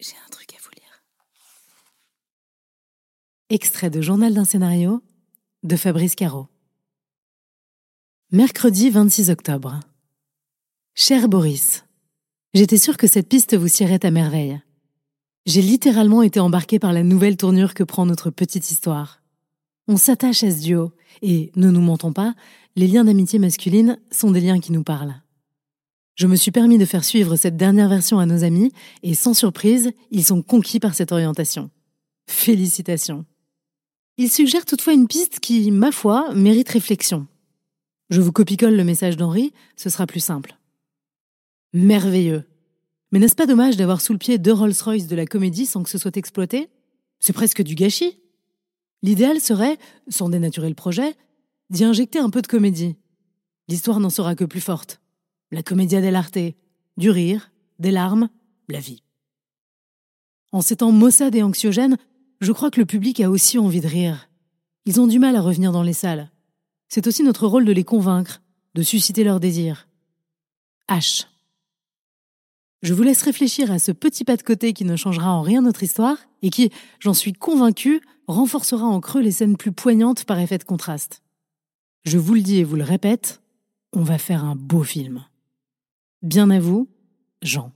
J'ai un truc à vous lire. Extrait de Journal d'un scénario de Fabrice Caro. Mercredi 26 octobre. Cher Boris, j'étais sûre que cette piste vous siérait à merveille. J'ai littéralement été embarquée par la nouvelle tournure que prend notre petite histoire. On s'attache à ce duo, et, ne nous mentons pas, les liens d'amitié masculine sont des liens qui nous parlent. Je me suis permis de faire suivre cette dernière version à nos amis et sans surprise, ils sont conquis par cette orientation. Félicitations. Ils suggèrent toutefois une piste qui, ma foi, mérite réflexion. Je vous copie-colle le message d'Henri, ce sera plus simple. Merveilleux. Mais n'est-ce pas dommage d'avoir sous le pied deux Rolls-Royce de la comédie sans que ce soit exploité? C'est presque du gâchis. L'idéal serait, sans dénaturer le projet, d'y injecter un peu de comédie. L'histoire n'en sera que plus forte la commedia dell'arte, du rire, des larmes, la vie. En ces temps maussades et anxiogènes, je crois que le public a aussi envie de rire. Ils ont du mal à revenir dans les salles. C'est aussi notre rôle de les convaincre, de susciter leur désir. H. Je vous laisse réfléchir à ce petit pas de côté qui ne changera en rien notre histoire et qui, j'en suis convaincu, renforcera en creux les scènes plus poignantes par effet de contraste. Je vous le dis et vous le répète, on va faire un beau film. Bien à vous, Jean.